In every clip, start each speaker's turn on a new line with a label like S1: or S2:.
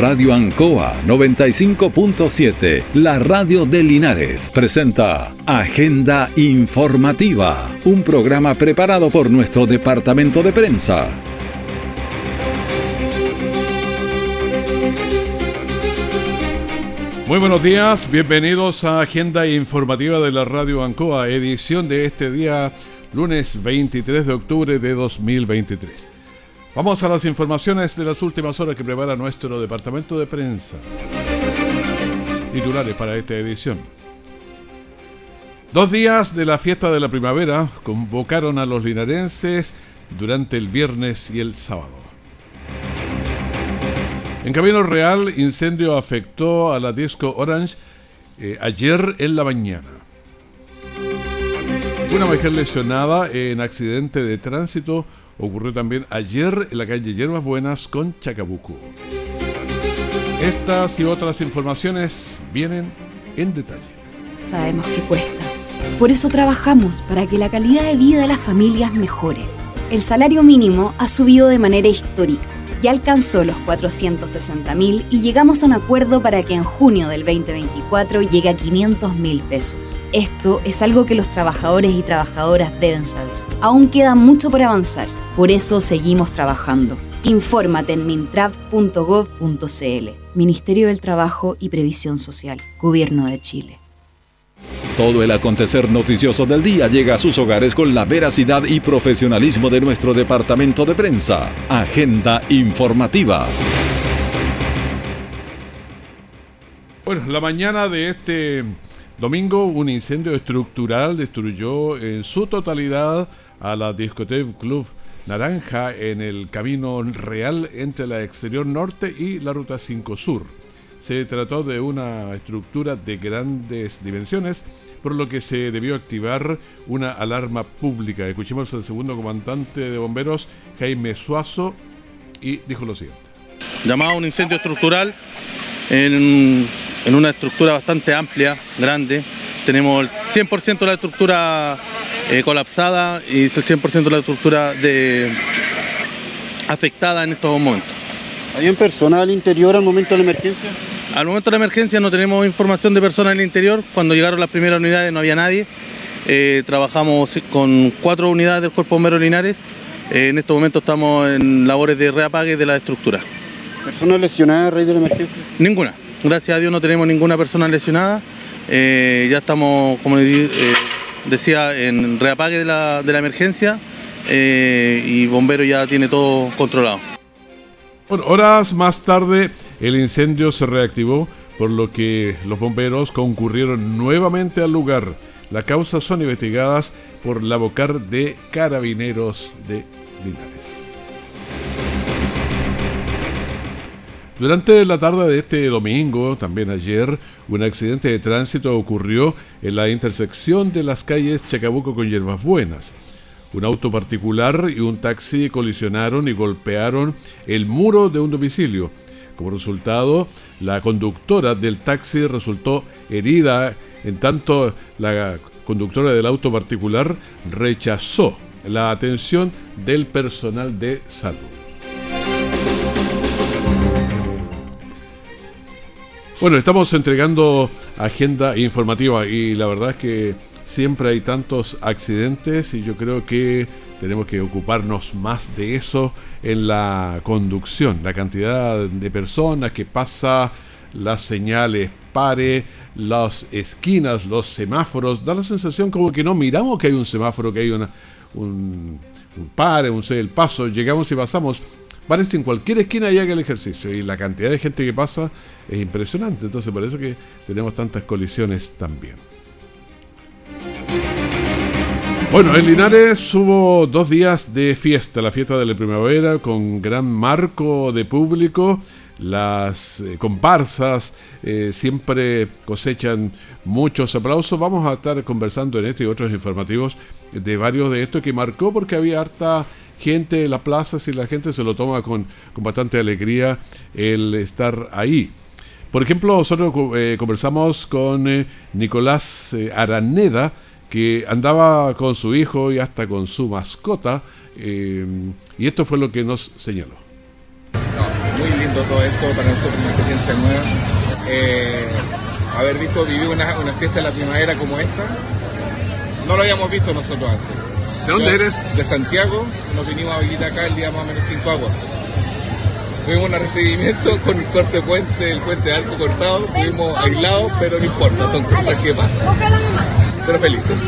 S1: Radio Ancoa 95.7, la radio de Linares, presenta Agenda Informativa, un programa preparado por nuestro departamento de prensa.
S2: Muy buenos días, bienvenidos a Agenda Informativa de la Radio Ancoa, edición de este día lunes 23 de octubre de 2023. Vamos a las informaciones de las últimas horas que prepara nuestro departamento de prensa. Titulares para esta edición. Dos días de la fiesta de la primavera convocaron a los linarenses durante el viernes y el sábado. En Camino Real, incendio afectó a la disco Orange eh, ayer en la mañana. Una mujer lesionada en accidente de tránsito ocurrió también ayer en la calle Hierbas Buenas con Chacabuco. Estas y otras informaciones vienen en detalle.
S3: Sabemos que cuesta. Por eso trabajamos para que la calidad de vida de las familias mejore. El salario mínimo ha subido de manera histórica ya alcanzó los 460 mil y llegamos a un acuerdo para que en junio del 2024 llegue a 500 mil pesos. Esto es algo que los trabajadores y trabajadoras deben saber. Aún queda mucho por avanzar, por eso seguimos trabajando. Infórmate en mintrav.gov.cl, Ministerio del Trabajo y Previsión Social, Gobierno de Chile.
S1: Todo el acontecer noticioso del día llega a sus hogares con la veracidad y profesionalismo de nuestro departamento de prensa. Agenda informativa.
S2: Bueno, la mañana de este domingo un incendio estructural destruyó en su totalidad a la discoteca Club Naranja en el camino real entre la exterior norte y la ruta 5 sur. Se trató de una estructura de grandes dimensiones por lo que se debió activar una alarma pública. Escuchemos al segundo comandante de bomberos, Jaime Suazo, y dijo lo siguiente.
S4: Llamado un incendio estructural en, una estructura bastante amplia, grande. Tenemos el 100% de la estructura eh, colapsada y el 100% de la estructura de, afectada en estos momentos.
S5: ¿Hay un personal al interior al momento de la emergencia?
S4: Al momento de la emergencia no tenemos información de personas en el interior. Cuando llegaron las primeras unidades no había nadie. Eh, trabajamos con cuatro unidades del Cuerpo Bombero Linares. Eh, en estos momentos estamos en labores de reapague de la estructura.
S5: ¿Personas lesionadas a raíz de la emergencia?
S4: Ninguna. Gracias a Dios no tenemos ninguna persona lesionada. Eh, ya estamos, como decía, en reapague de la, de la emergencia y Bombero ya tiene todo controlado.
S2: Bueno, horas más tarde el incendio se reactivó, por lo que los bomberos concurrieron nuevamente al lugar. Las causas son investigadas por la Bocar de Carabineros de Linares. Durante la tarde de este domingo, también ayer, un accidente de tránsito ocurrió en la intersección de las calles Chacabuco con Hierbas Buenas. Un auto particular y un taxi colisionaron y golpearon el muro de un domicilio. Como resultado, la conductora del taxi resultó herida, en tanto la conductora del auto particular rechazó la atención del personal de salud. Bueno, estamos entregando agenda informativa y la verdad es que siempre hay tantos accidentes y yo creo que tenemos que ocuparnos más de eso en la conducción, la cantidad de personas que pasa, las señales pare, las esquinas, los semáforos, da la sensación como que no miramos que hay un semáforo, que hay una, un, pare, un el paso, llegamos y pasamos. Parece en cualquier esquina y haga el ejercicio y la cantidad de gente que pasa es impresionante, entonces por eso que tenemos tantas colisiones también. Bueno, en Linares hubo dos días de fiesta, la fiesta de la primavera con gran marco de público. Las eh, comparsas eh, siempre cosechan muchos aplausos. Vamos a estar conversando en este y otros informativos de varios de estos que marcó porque había harta gente en las plazas y la gente se lo toma con, bastante alegría el estar ahí. Por ejemplo, nosotros eh, conversamos con Nicolás Araneda, que andaba con su hijo y hasta con su mascota, eh, y esto fue lo que nos señaló.
S6: muy lindo todo esto, para nosotros una experiencia nueva. Eh, haber visto vivir una, una fiesta de la primavera como esta, no lo habíamos visto nosotros antes.
S2: ¿De dónde eres?
S6: De Santiago, nos vinimos a vivir acá el día más o menos 5 aguas. Tuvimos un recibimiento con un corte puente, el puente arco cortado, estuvimos aislados, pero no importa, son cosas que pasan. Pero felices.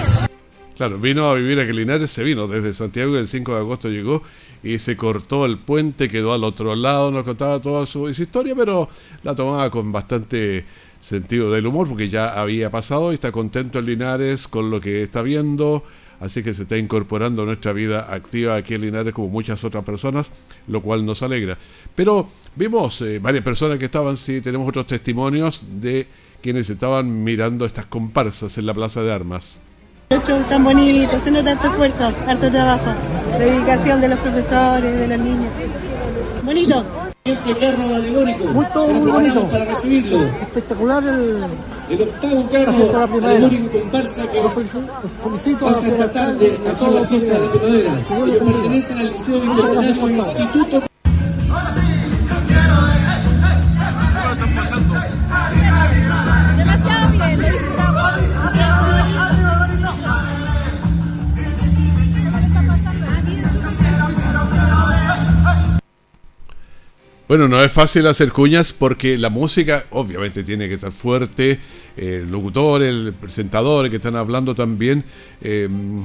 S2: Claro, vino a vivir a Linares, se vino desde Santiago el 5 de agosto llegó y se cortó el puente, quedó al otro lado, nos contaba toda su, historia, pero la tomaba con bastante sentido del humor porque ya había pasado y está contento en Linares con lo que está viendo, así que se está incorporando a nuestra vida activa aquí en Linares como muchas otras personas, lo cual nos alegra. Pero vimos eh, varias personas que estaban, sí, tenemos otros testimonios de quienes estaban mirando estas comparsas en la Plaza de Armas
S7: tan bonito, se nota harto esfuerzo, harto trabajo, dedicación de los profesores, de los niños. Bonito.
S8: Este carro alegórico.
S7: Muy, muy bonito.
S8: Para recibirlo.
S7: Espectacular el.
S8: El octavo carro alegórico comparsa que
S7: felicito
S8: pasa esta tarde aquí en la fiesta de la primavera. Ellos pertenecen al Liceo Bicentenario Instituto.
S2: Bueno, no es fácil hacer cuñas porque la música obviamente tiene que estar fuerte, el locutor, el presentador que están hablando también em,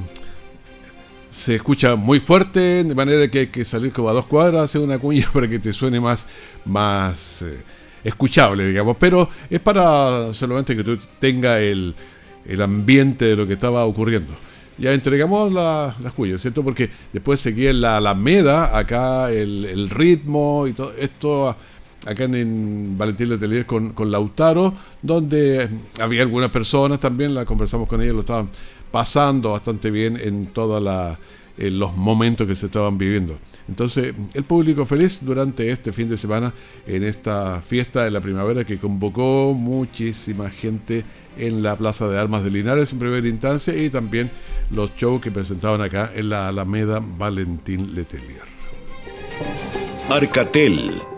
S2: se escucha muy fuerte, de manera que hay que salir como a dos cuadras, hacer una cuña para que te suene más, más eh, escuchable, digamos. Pero es para solamente que tú tenga el, el ambiente de lo que estaba ocurriendo ya entregamos las la cuyas, ¿cierto? Porque después seguía en la Alameda, acá el, ritmo y todo esto, acá en, Valentín Letelier con, con Lautaro, donde había algunas personas también, la conversamos con ellos, lo estaban pasando bastante bien en todos los momentos que se estaban viviendo. Entonces, el público feliz durante este fin de semana en esta fiesta de la primavera que convocó muchísima gente en la Plaza de Armas de Linares en primera instancia y también los shows que presentaban acá en la Alameda Valentín Letelier.
S9: Arcatel,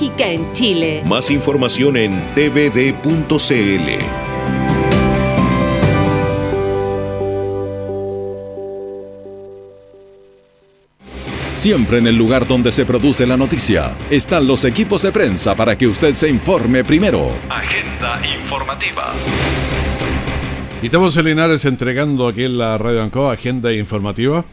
S10: en Chile.
S9: Más información en tvd.cl.
S1: Siempre en el lugar donde se produce la noticia están los equipos de prensa para que usted se informe primero. Agenda informativa.
S2: Y estamos en Linares entregando aquí en la Radio Ancoa Agenda informativa.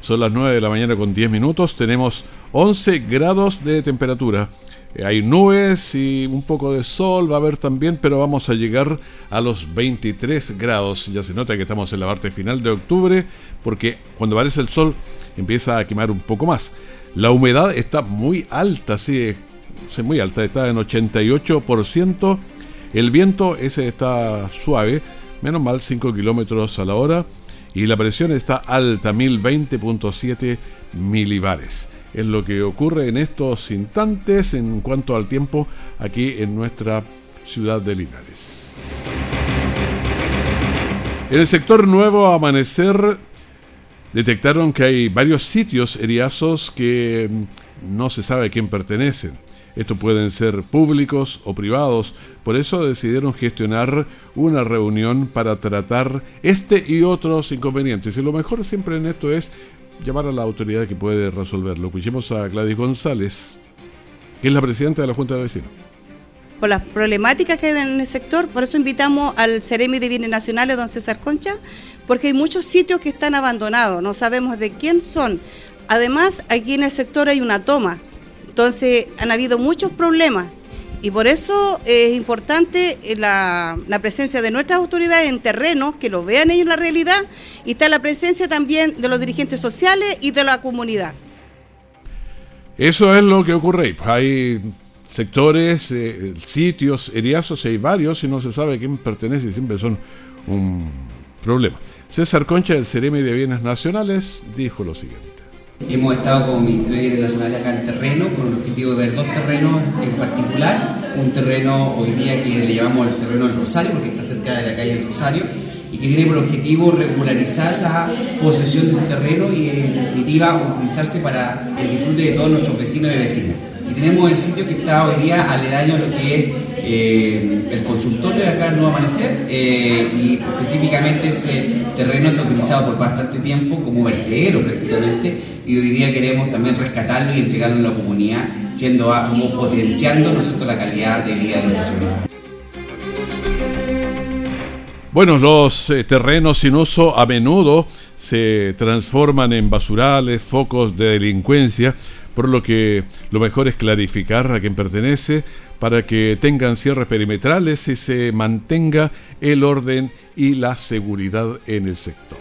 S2: Son las 9 de la mañana con 10 minutos. Tenemos 11 grados de temperatura. Eh, hay nubes y un poco de sol, va a haber también, pero vamos a llegar a los 23 grados. Ya se nota que estamos en la parte final de octubre, porque cuando aparece el sol empieza a quemar un poco más. La humedad está muy alta, sí, es muy alta, está en 88%. El viento ese está suave, menos mal 5 kilómetros a la hora. Y la presión está alta, 1020.7 milibares. Es lo que ocurre en estos instantes en cuanto al tiempo aquí en nuestra ciudad de Linares. En el sector Nuevo Amanecer detectaron que hay varios sitios eriazos que mm, no se sabe a quién pertenecen. Estos pueden ser públicos o privados, por eso decidieron gestionar una reunión para tratar este y otros inconvenientes. Y lo mejor siempre en esto es llamar a la autoridad que puede resolverlo. Escuchemos a Gladys González, que es la presidenta de la Junta de Vecinos
S11: por las problemáticas que hay en el sector, por eso invitamos al Ceremi de Bienes Nacionales, don César Concha, porque hay muchos sitios que están abandonados, no sabemos de quién son. Además, aquí en el sector hay una toma, entonces han habido muchos problemas y por eso es importante eh, la, presencia de nuestras autoridades en terrenos, que lo vean ellos la realidad, y está la presencia también de los dirigentes sociales y de la comunidad.
S2: Eso es lo que ocurre. Hay sectores, eh, sitios, eriazos, hay varios y no se sabe a quién pertenece y siempre son un problema. César Concha, del Ceremi de Bienes Nacionales, dijo lo siguiente.
S12: Hemos estado como Ministerio de Bienes Nacionales acá en terreno con el objetivo de ver dos terrenos en particular. Un terreno hoy día que le llamamos el terreno del Rosario porque está cerca de la calle del Rosario y que tiene por objetivo regularizar la posesión de ese terreno y en definitiva utilizarse para el disfrute de todos nuestros vecinos y vecinas. Y tenemos el sitio que está hoy día aledaño a lo que es eh, el consultorio de acá no Amanecer eh, y específicamente ese terreno se ha utilizado por bastante tiempo como vertedero prácticamente y hoy día queremos también rescatarlo y entregarlo a la comunidad, siendo como potenciando nosotros la calidad de vida de nuestros ciudadanos.
S2: Bueno, los eh, terrenos sin uso a menudo se transforman en basurales, focos de delincuencia, por lo que lo mejor es clarificar a quién pertenece para que tengan cierres perimetrales y se mantenga el orden y la seguridad en el sector.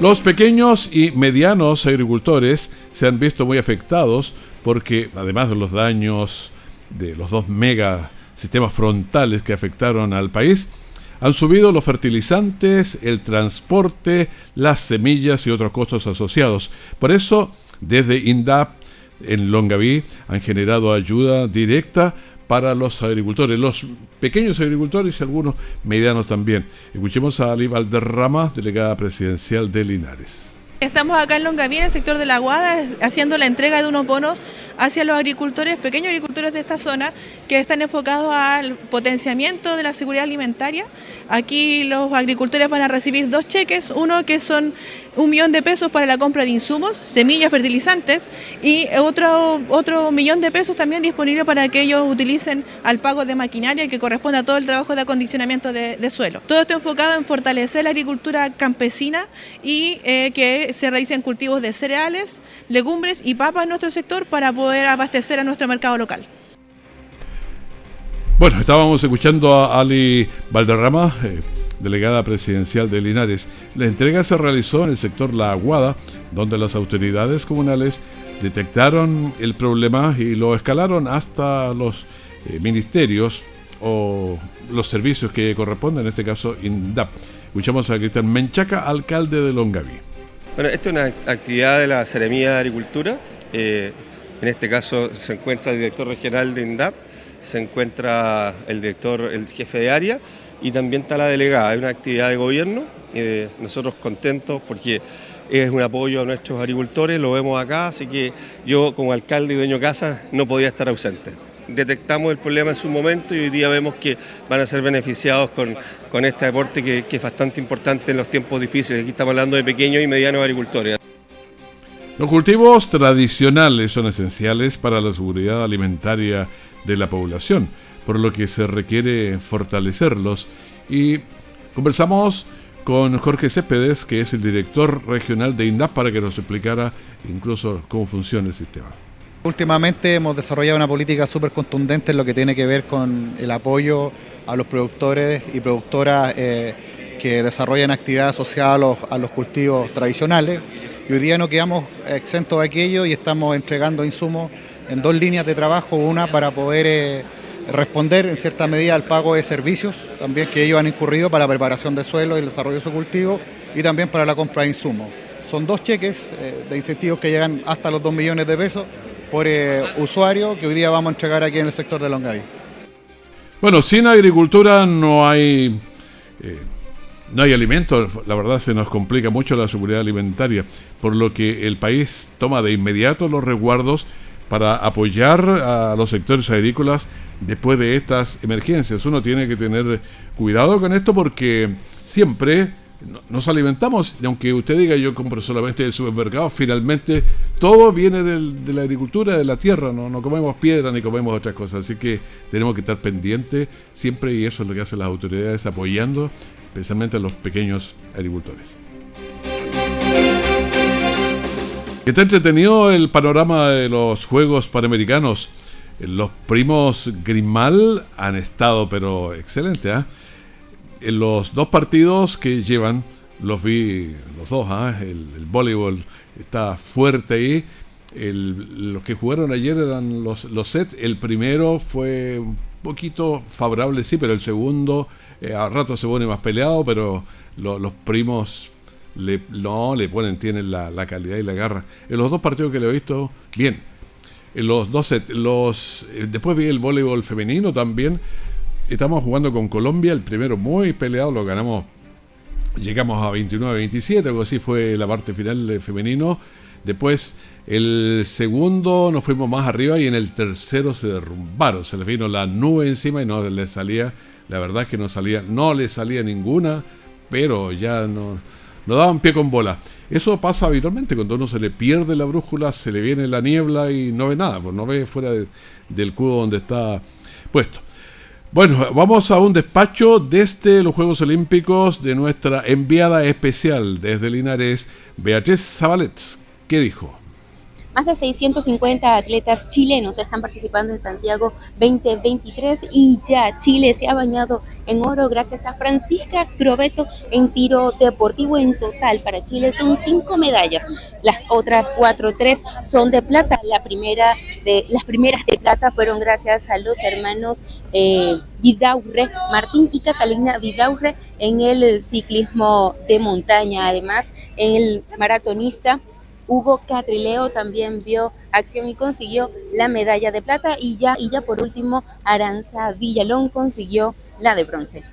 S2: Los pequeños y medianos agricultores se han visto muy afectados porque además de los daños de los dos mega sistemas frontales que afectaron al país, han subido los fertilizantes, el transporte, las semillas y otros costos asociados. Por eso, desde INDAP en Longaví han generado ayuda directa para los agricultores, los pequeños agricultores y algunos medianos también. Escuchemos a Ali Valderrama, delegada presidencial de Linares.
S13: Estamos acá en Longaví, en el sector de la Guada, haciendo la entrega de unos bonos hacia los agricultores, pequeños agricultores de esta zona, que están enfocados al potenciamiento de la seguridad alimentaria. Aquí los agricultores van a recibir dos cheques, uno que son un millón de pesos para la compra de insumos, semillas, fertilizantes, y otro, otro millón de pesos también disponible para que ellos utilicen al pago de maquinaria que corresponde a todo el trabajo de acondicionamiento de, suelo. Todo esto enfocado en fortalecer la agricultura campesina y eh, que se realicen cultivos de cereales, legumbres y papas en nuestro sector para poder abastecer a nuestro mercado local.
S2: Bueno, estábamos escuchando a Ali Valderrama, eh, delegada presidencial de Linares. La entrega se realizó en el sector La Aguada, donde las autoridades comunales detectaron el problema y lo escalaron hasta los eh, ministerios o los servicios que corresponden, en este caso INDAP. Escuchamos a Cristian Menchaca, alcalde de Longaví.
S14: Bueno, esto es una actividad de la Seremía de Agricultura. Eh, en este caso se encuentra el director regional de INDAP, se encuentra el director, el jefe de área y también está la delegada. Es una actividad de gobierno, eh, nosotros contentos porque es un apoyo a nuestros agricultores, lo vemos acá, así que yo como alcalde y dueño de casa no podía estar ausente. Detectamos el problema en su momento y hoy día vemos que van a ser beneficiados con, con este aporte que, que es bastante importante en los tiempos difíciles. Aquí estamos hablando de pequeños y medianos agricultores.
S2: Los cultivos tradicionales son esenciales para la seguridad alimentaria de la población, por lo que se requiere fortalecerlos. Y conversamos con Jorge Céspedes, que es el director regional de INDAP, para que nos explicara incluso cómo funciona el sistema.
S15: Últimamente hemos desarrollado una política súper contundente en lo que tiene que ver con el apoyo a los productores y productoras eh, que desarrollan actividades asociadas a los cultivos tradicionales y hoy día no quedamos exentos de aquello y estamos entregando insumos en dos líneas de trabajo, una para poder eh, responder en cierta medida al pago de servicios también que ellos han incurrido para la preparación de suelo y el desarrollo de su cultivo y también para la compra de insumos. Son dos cheques eh, de incentivos que llegan hasta los 2 millones de pesos por eh, usuario que hoy día vamos a entregar aquí en el sector de Longaví.
S2: Bueno, sin agricultura no hay no hay alimentos, la verdad se nos complica mucho la seguridad alimentaria, por lo que el país toma de inmediato los resguardos para apoyar a los sectores agrícolas después de estas emergencias. Uno tiene que tener cuidado con esto porque siempre nos alimentamos, y aunque usted diga yo compro solamente del supermercado, finalmente todo viene de la agricultura, de la tierra, no, no comemos piedra ni comemos otras cosas, así que tenemos que estar pendientes siempre y eso es lo que hacen las autoridades apoyando especialmente a los pequeños agricultores. Está entretenido el panorama de los Juegos Panamericanos. Los primos Grimal han estado, pero excelente. ¿ah? En los dos partidos que llevan, los vi los dos. ¿ah? El, el, voleibol está fuerte ahí. el- los que jugaron ayer eran los, los sets. El primero fue un poquito favorable, sí, pero el segundo eh, a rato se pone más peleado, pero lo- los primos le, no le ponen, tienen la, la calidad y la garra. En los dos partidos que le he visto, bien. En los dos sets, los, eh, después vi el voleibol femenino también. Estamos jugando con Colombia, el primero muy peleado, lo ganamos Llegamos a 29-27, algo así fue la parte final femenino. Después, el segundo nos fuimos más arriba y en el tercero se derrumbaron. Se les vino la nube encima y no le salía, la verdad es que no salía, no le salía ninguna, pero ya no, no daban pie con bola. Eso pasa habitualmente cuando uno se le pierde la brújula, se le viene la niebla y no ve nada, pues no ve fuera de- del cubo donde está puesto. Bueno, vamos a un despacho desde los Juegos Olímpicos de nuestra enviada especial desde Linares, Beatriz Zabalet. ¿Qué dijo?
S16: Más de 650 atletas chilenos están participando en Santiago 2023 y ya Chile se ha bañado en oro gracias a Francisca Crobeto en tiro deportivo. En total para Chile son cinco medallas. Las otras cuatro, tres son de plata. La primera de, las primeras de plata fueron gracias a los hermanos eh, Vidaurre, Martín y Catalina Vidaurre en el ciclismo de montaña. Además, en el maratonista Hugo Catrileo también vio acción y consiguió la medalla de plata y ya, y ya por último Aranza Villalón consiguió la de bronce.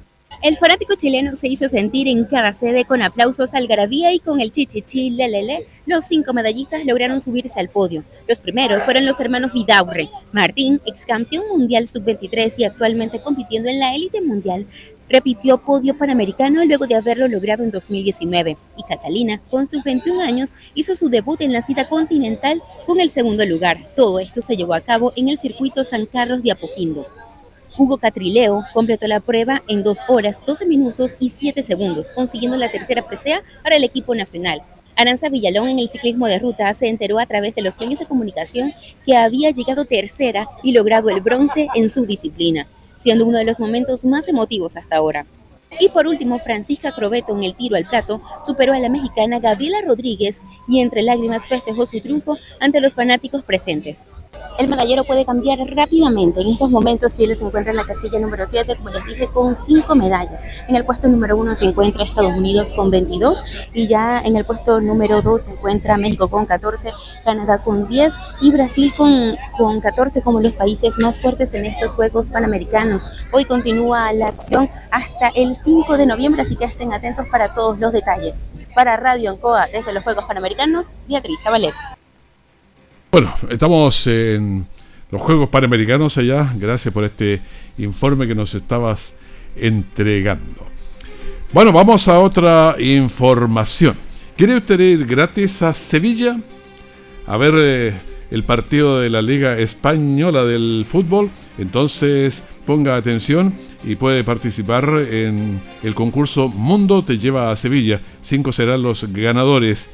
S16: El fanático chileno se hizo sentir en cada sede con aplausos, algarabía y con el chichichi lelele. Los cinco medallistas lograron subirse al podio. Los primeros fueron los hermanos Vidaurre. Martín, ex campeón mundial sub-23 y actualmente compitiendo en la élite mundial, repitió podio panamericano luego de haberlo logrado en 2019. Y Catalina, con sus 21 años, hizo su debut en la cita continental con el segundo lugar. Todo esto se llevó a cabo en el circuito San Carlos de Apoquindo. Hugo Catrileo completó la prueba en 2 horas, 12 minutos y 7 segundos, consiguiendo la tercera presea para el equipo nacional. Aranza Villalón en el ciclismo de ruta se enteró a través de los medios de comunicación que había llegado tercera y logrado el bronce en su disciplina, siendo uno de los momentos más emotivos hasta ahora. Y por último, Francisca Crobeto en el tiro al plato superó a la mexicana Gabriela Rodríguez y entre lágrimas festejó su triunfo ante los fanáticos presentes. El medallero puede cambiar rápidamente. En estos momentos Chile se encuentra en la casilla número 7, como les dije, con 5 medallas. En el puesto número 1 se encuentra Estados Unidos con 22 y ya en el puesto número 2 se encuentra México con 14, Canadá con 10 y Brasil con, con 14 como los países más fuertes en estos Juegos Panamericanos. Hoy continúa la acción hasta el 5 de noviembre, así que estén atentos para todos los detalles. Para Radio Ancoa desde los Juegos Panamericanos, Beatriz Zabalet.
S2: Bueno, estamos en los Juegos Panamericanos allá. Gracias por este informe que nos estabas entregando. Bueno, vamos a otra información. ¿Quiere usted ir gratis a Sevilla a ver eh, el partido de la Liga Española del Fútbol? Entonces ponga atención y puede participar en el concurso Mundo te lleva a Sevilla. Cinco serán los ganadores.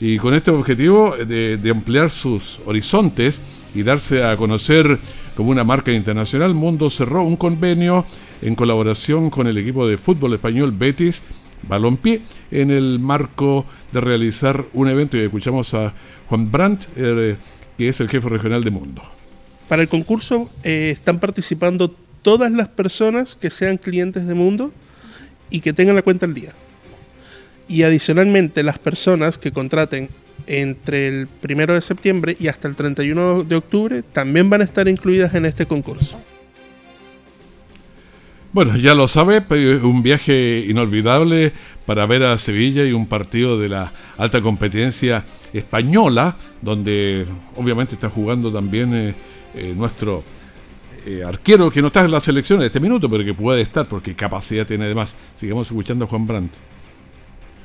S2: Y con este objetivo de, ampliar sus horizontes y darse a conocer como una marca internacional, Mundo cerró un convenio en colaboración con el equipo de fútbol español Betis Balompié en el marco de realizar un evento y escuchamos a Juan Brandt, eh, que es el jefe regional de Mundo.
S17: Para el concurso eh, están participando todas las personas que sean clientes de Mundo y que tengan la cuenta al día. Y adicionalmente las personas que contraten entre el primero de septiembre y hasta el 31 de octubre también van a estar incluidas en este concurso.
S2: Bueno, ya lo sabe, un viaje inolvidable para ver a Sevilla y un partido de la alta competencia española, donde obviamente está jugando también eh, eh, nuestro eh, arquero, que no está en la selección en este minuto, pero que puede estar porque capacidad tiene además. Sigamos escuchando a Juan Brandt.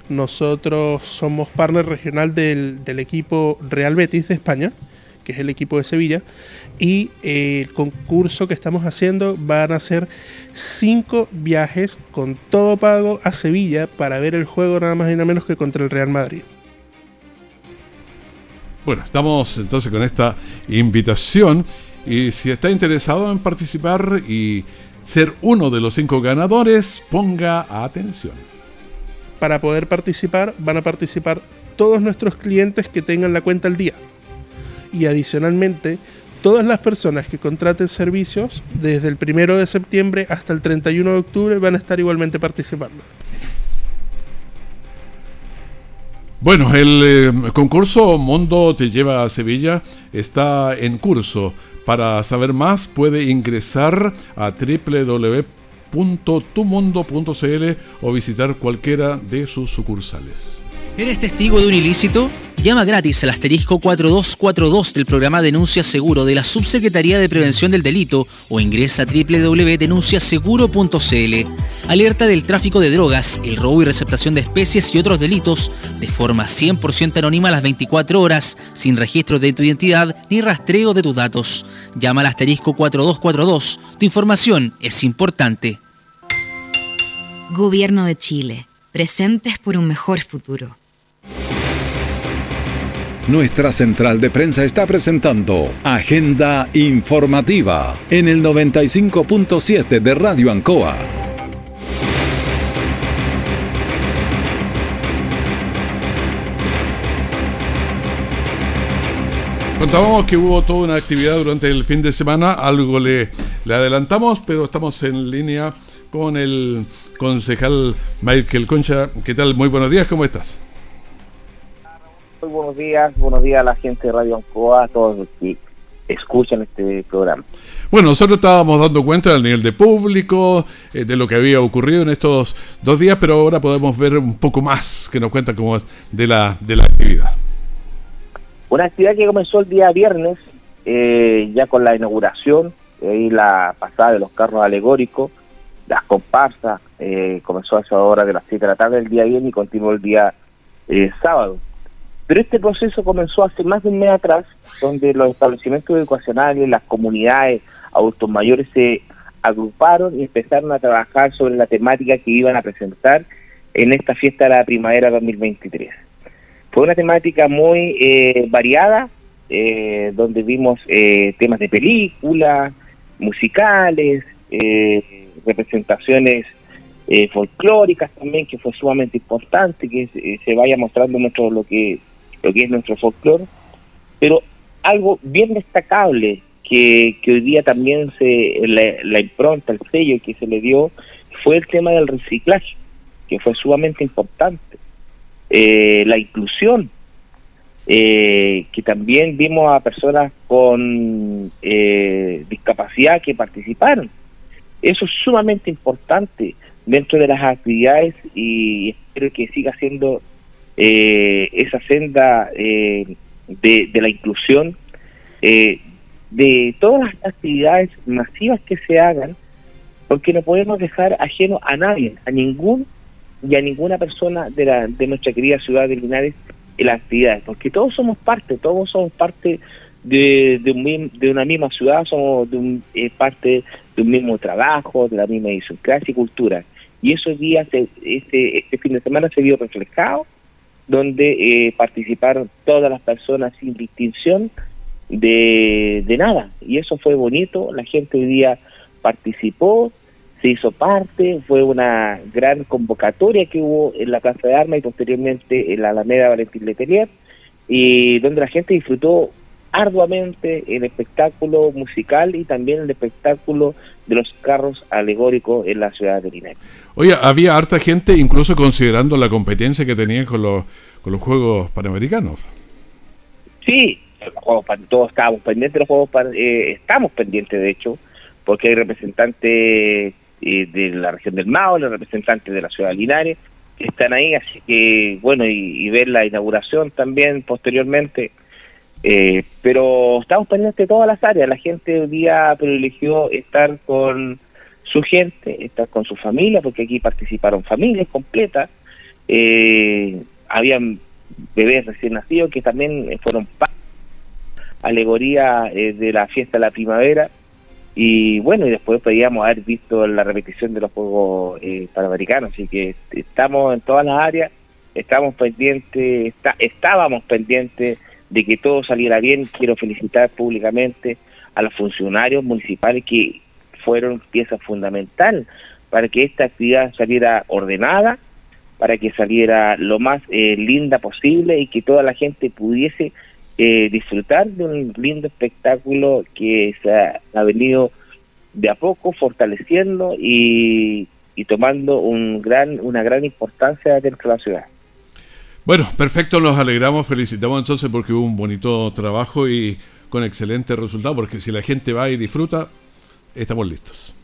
S17: Nosotros somos partner regional del, del equipo Real Betis de España, que es el equipo de Sevilla, y eh, el concurso que estamos haciendo van a ser cinco viajes con todo pago a Sevilla para ver el juego nada más y nada menos que contra el Real Madrid.
S2: Bueno, estamos entonces con esta invitación y si está interesado en participar y ser uno de los cinco ganadores, ponga atención.
S17: Para poder participar van a participar todos nuestros clientes que tengan la cuenta al día. Y adicionalmente todas las personas que contraten servicios desde el 1 de septiembre hasta el 31 de octubre van a estar igualmente participando.
S2: Bueno, el eh, concurso Mundo te lleva a Sevilla está en curso. Para saber más puede ingresar a www.tumundo.cl o visitar cualquiera de sus sucursales.
S18: ¿Eres testigo de un ilícito? Llama gratis al asterisco 4242 del programa Denuncia Seguro de la Subsecretaría de Prevención del Delito o ingresa a www.denunciaseguro.cl. Alerta del tráfico de drogas, el robo y receptación de especies y otros delitos de forma 100% anónima a las 24 horas, sin registro de tu identidad ni rastreo de tus datos. Llama al asterisco 4242. Tu información es importante.
S19: Gobierno de Chile. Presentes por un mejor futuro.
S1: Nuestra central de prensa está presentando Agenda Informativa en el 95.7 de Radio Ancoa.
S2: Contábamos que hubo toda una actividad durante el fin de semana, algo le, le adelantamos, pero estamos en línea con el concejal Michael Concha. ¿Qué tal? Muy buenos días, ¿cómo estás?
S20: Muy buenos días, buenos días a la gente de Radio Ancoa, a todos los que escuchan este programa.
S2: Bueno, nosotros estábamos dando cuenta del nivel de público, eh, de lo que había ocurrido en estos dos días, pero ahora podemos ver un poco más que nos cuenta cómo es de la, de la actividad.
S20: Una actividad que comenzó el día viernes, eh, ya con la inauguración, y la pasada de los carros alegóricos, las comparsas, eh, comenzó a esa hora de las 7 de la tarde el día viernes y continuó el día sábado. Pero este proceso comenzó hace más de un mes atrás, donde los establecimientos educacionales, las comunidades, adultos mayores se agruparon y empezaron a trabajar sobre la temática que iban a presentar en esta fiesta de la primavera 2023. Fue una temática muy eh, variada, eh, donde vimos eh, temas de películas, musicales, representaciones folclóricas también, que fue sumamente importante que se vaya mostrando nuestro lo que lo que es nuestro folclore, pero algo bien destacable que, hoy día también se la, impronta, el sello que se le dio, fue el tema del reciclaje, que fue sumamente importante. Eh, la inclusión, eh, que también vimos a personas con eh, discapacidad que participaron. Eso es sumamente importante dentro de las actividades y espero que siga siendo eh, esa senda eh, de, la inclusión, eh, de todas las actividades masivas que se hagan, porque no podemos dejar ajeno a nadie, a ningún y a ninguna persona de, la, de nuestra querida ciudad de Linares en las actividades, porque todos somos parte, todos somos parte de, de, de una misma ciudad, somos de un, parte de un mismo trabajo, de la misma idiosincrasia y cultura. Y esos días, este, este fin de semana se vio reflejado donde eh, participaron todas las personas sin distinción de, de nada. Y eso fue bonito, la gente hoy día participó, se hizo parte, fue una gran convocatoria que hubo en la Plaza de Armas y posteriormente en la Alameda Valentín Letelier, y donde la gente disfrutó arduamente el espectáculo musical y también el espectáculo de los carros alegóricos en la ciudad de Linares.
S2: Oye, había harta gente incluso considerando la competencia que tenían con los, con los Juegos Panamericanos.
S20: Sí, todos estábamos pendientes de los Juegos eh, estamos pendientes de hecho, porque hay representantes eh, de la región del Mao, los representantes de la ciudad de Linares, que están ahí, así que bueno, y, y ver la inauguración también posteriormente eh, pero estamos pendientes de todas las áreas. La gente hoy día privilegió estar con su gente, estar con su familia, porque aquí participaron familias completas. Eh, habían bebés recién nacidos que también fueron alegoría eh, de la fiesta de la primavera. Y bueno, y después podíamos haber visto la repetición de los Juegos eh, Panamericanos. Así que estamos en todas las áreas, estamos pendientes, estábamos pendientes de que todo saliera bien. Quiero felicitar públicamente a los funcionarios municipales que fueron pieza fundamental para que esta actividad saliera ordenada, para que saliera lo más eh, linda posible y que toda la gente pudiese eh, disfrutar de un lindo espectáculo que se ha, venido de a poco fortaleciendo y, y tomando un gran, una gran importancia dentro de la ciudad.
S2: Bueno, perfecto, nos alegramos, felicitamos entonces porque hubo un bonito trabajo y con excelente resultado, porque si la gente va y disfruta, estamos listos.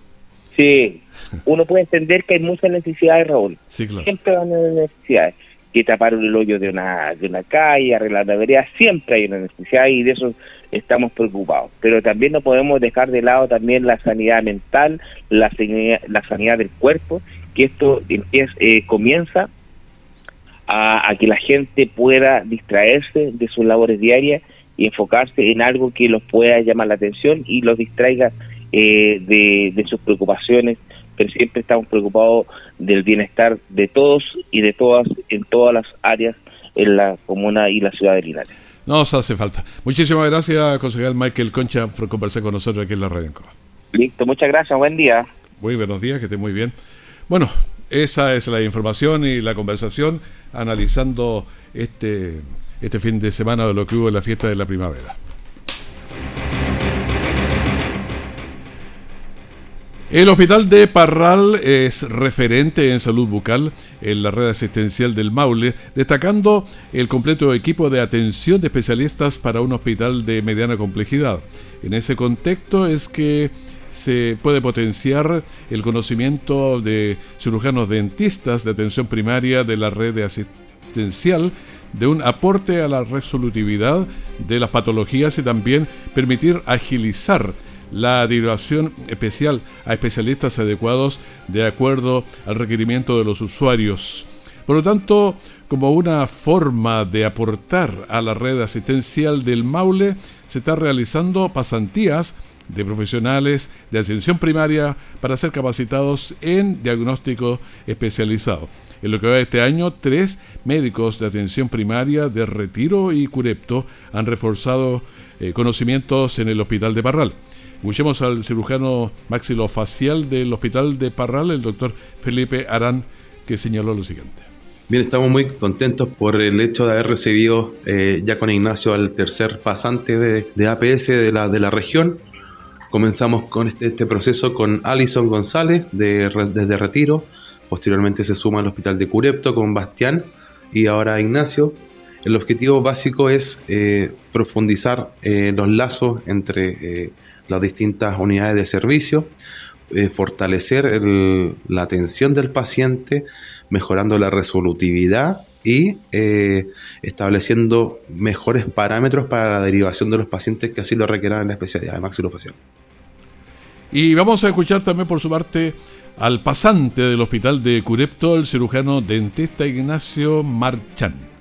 S20: Sí, uno puede entender que hay muchas necesidades, Raúl.
S2: Sí, claro.
S20: Siempre van a haber necesidades. Que taparon el hoyo de una, de una calle, arreglar la vereda, siempre hay una necesidad y de eso estamos preocupados. Pero también no podemos dejar de lado también la sanidad mental, la, la sanidad del cuerpo, que esto empieza, eh, comienza a, que la gente pueda distraerse de sus labores diarias y enfocarse en algo que los pueda llamar la atención y los distraiga eh, de, sus preocupaciones, pero siempre estamos preocupados del bienestar de todos y de todas en todas las áreas en la comuna y la ciudad de Linares.
S2: Nos hace falta. Muchísimas gracias, concejal Michael Concha, por conversar con nosotros aquí en la Radio.
S20: Listo, muchas gracias, buen día.
S2: Muy buenos días, que esté muy bien. Bueno, esa es la información y la conversación analizando este, este fin de semana de lo que hubo en la fiesta de la primavera. El hospital de Parral es referente en salud bucal en la red asistencial del Maule, destacando el completo equipo de atención de especialistas para un hospital de mediana complejidad. En ese contexto es que se puede potenciar el conocimiento de cirujanos dentistas de atención primaria de la red asistencial, de un aporte a la resolutividad de las patologías y también permitir agilizar la derivación especial a especialistas adecuados de acuerdo al requerimiento de los usuarios. Por lo tanto, como una forma de aportar a la red asistencial del Maule, se está realizando pasantías de profesionales de atención primaria para ser capacitados en diagnóstico especializado. En lo que va de este año, tres médicos de atención primaria de Retiro y Curepto han reforzado eh, conocimientos en el Hospital de Parral. Escuchemos al cirujano maxilofacial del Hospital de Parral, el doctor Felipe Arán, que señaló lo siguiente.
S21: Bien, estamos muy contentos por el hecho de haber recibido eh, ya con Ignacio al tercer pasante de, APS de la, de la región Comenzamos con este, este, proceso con Alison González de, desde Retiro, posteriormente se suma al Hospital de Curepto con Bastián y ahora Ignacio. El objetivo básico es eh, profundizar eh, los lazos entre eh, las distintas unidades de servicio, fortalecer la atención del paciente, mejorando la resolutividad y estableciendo mejores parámetros para la derivación de los pacientes que así lo requieran en la especialidad de maxilofacial.
S2: Y vamos a escuchar también por su parte al pasante del hospital de Curepto, el cirujano dentista Ignacio Marchán.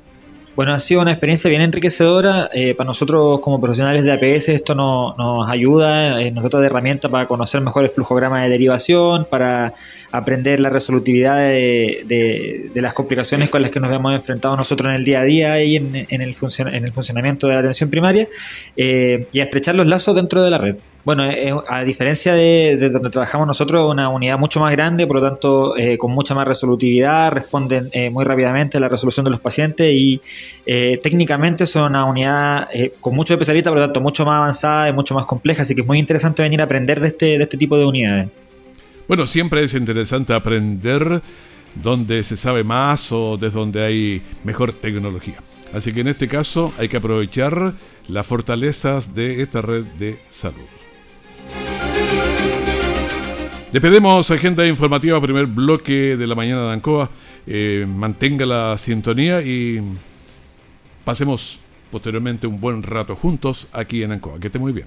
S22: Bueno, ha sido una experiencia bien enriquecedora. Eh, para nosotros como profesionales de APS esto nos ayuda, eh, nosotros de herramienta para conocer mejor el flujograma de derivación, para aprender la resolutividad de, las complicaciones con las que nos hemos enfrentado nosotros en el día a día y en, el, en el funcionamiento de la atención primaria eh, y a estrechar los lazos dentro de la red. Bueno, eh, eh, a diferencia de, donde trabajamos nosotros, una unidad mucho más grande, por lo tanto, eh, con mucha más resolutividad, responden muy rápidamente a la resolución de los pacientes y técnicamente son una unidad con muchos especialistas, por lo tanto, mucho más avanzada y mucho más compleja, así que es muy interesante venir a aprender de este, de este tipo de unidades.
S2: Bueno, siempre es interesante aprender donde se sabe más o desde donde hay mejor tecnología. Así que en este caso hay que aprovechar las fortalezas de esta red de salud. Le pedimos agenda informativa, primer bloque de la mañana de Ancoa. Eh, mantenga la sintonía y pasemos posteriormente un buen rato juntos aquí en Ancoa. Que esté muy bien.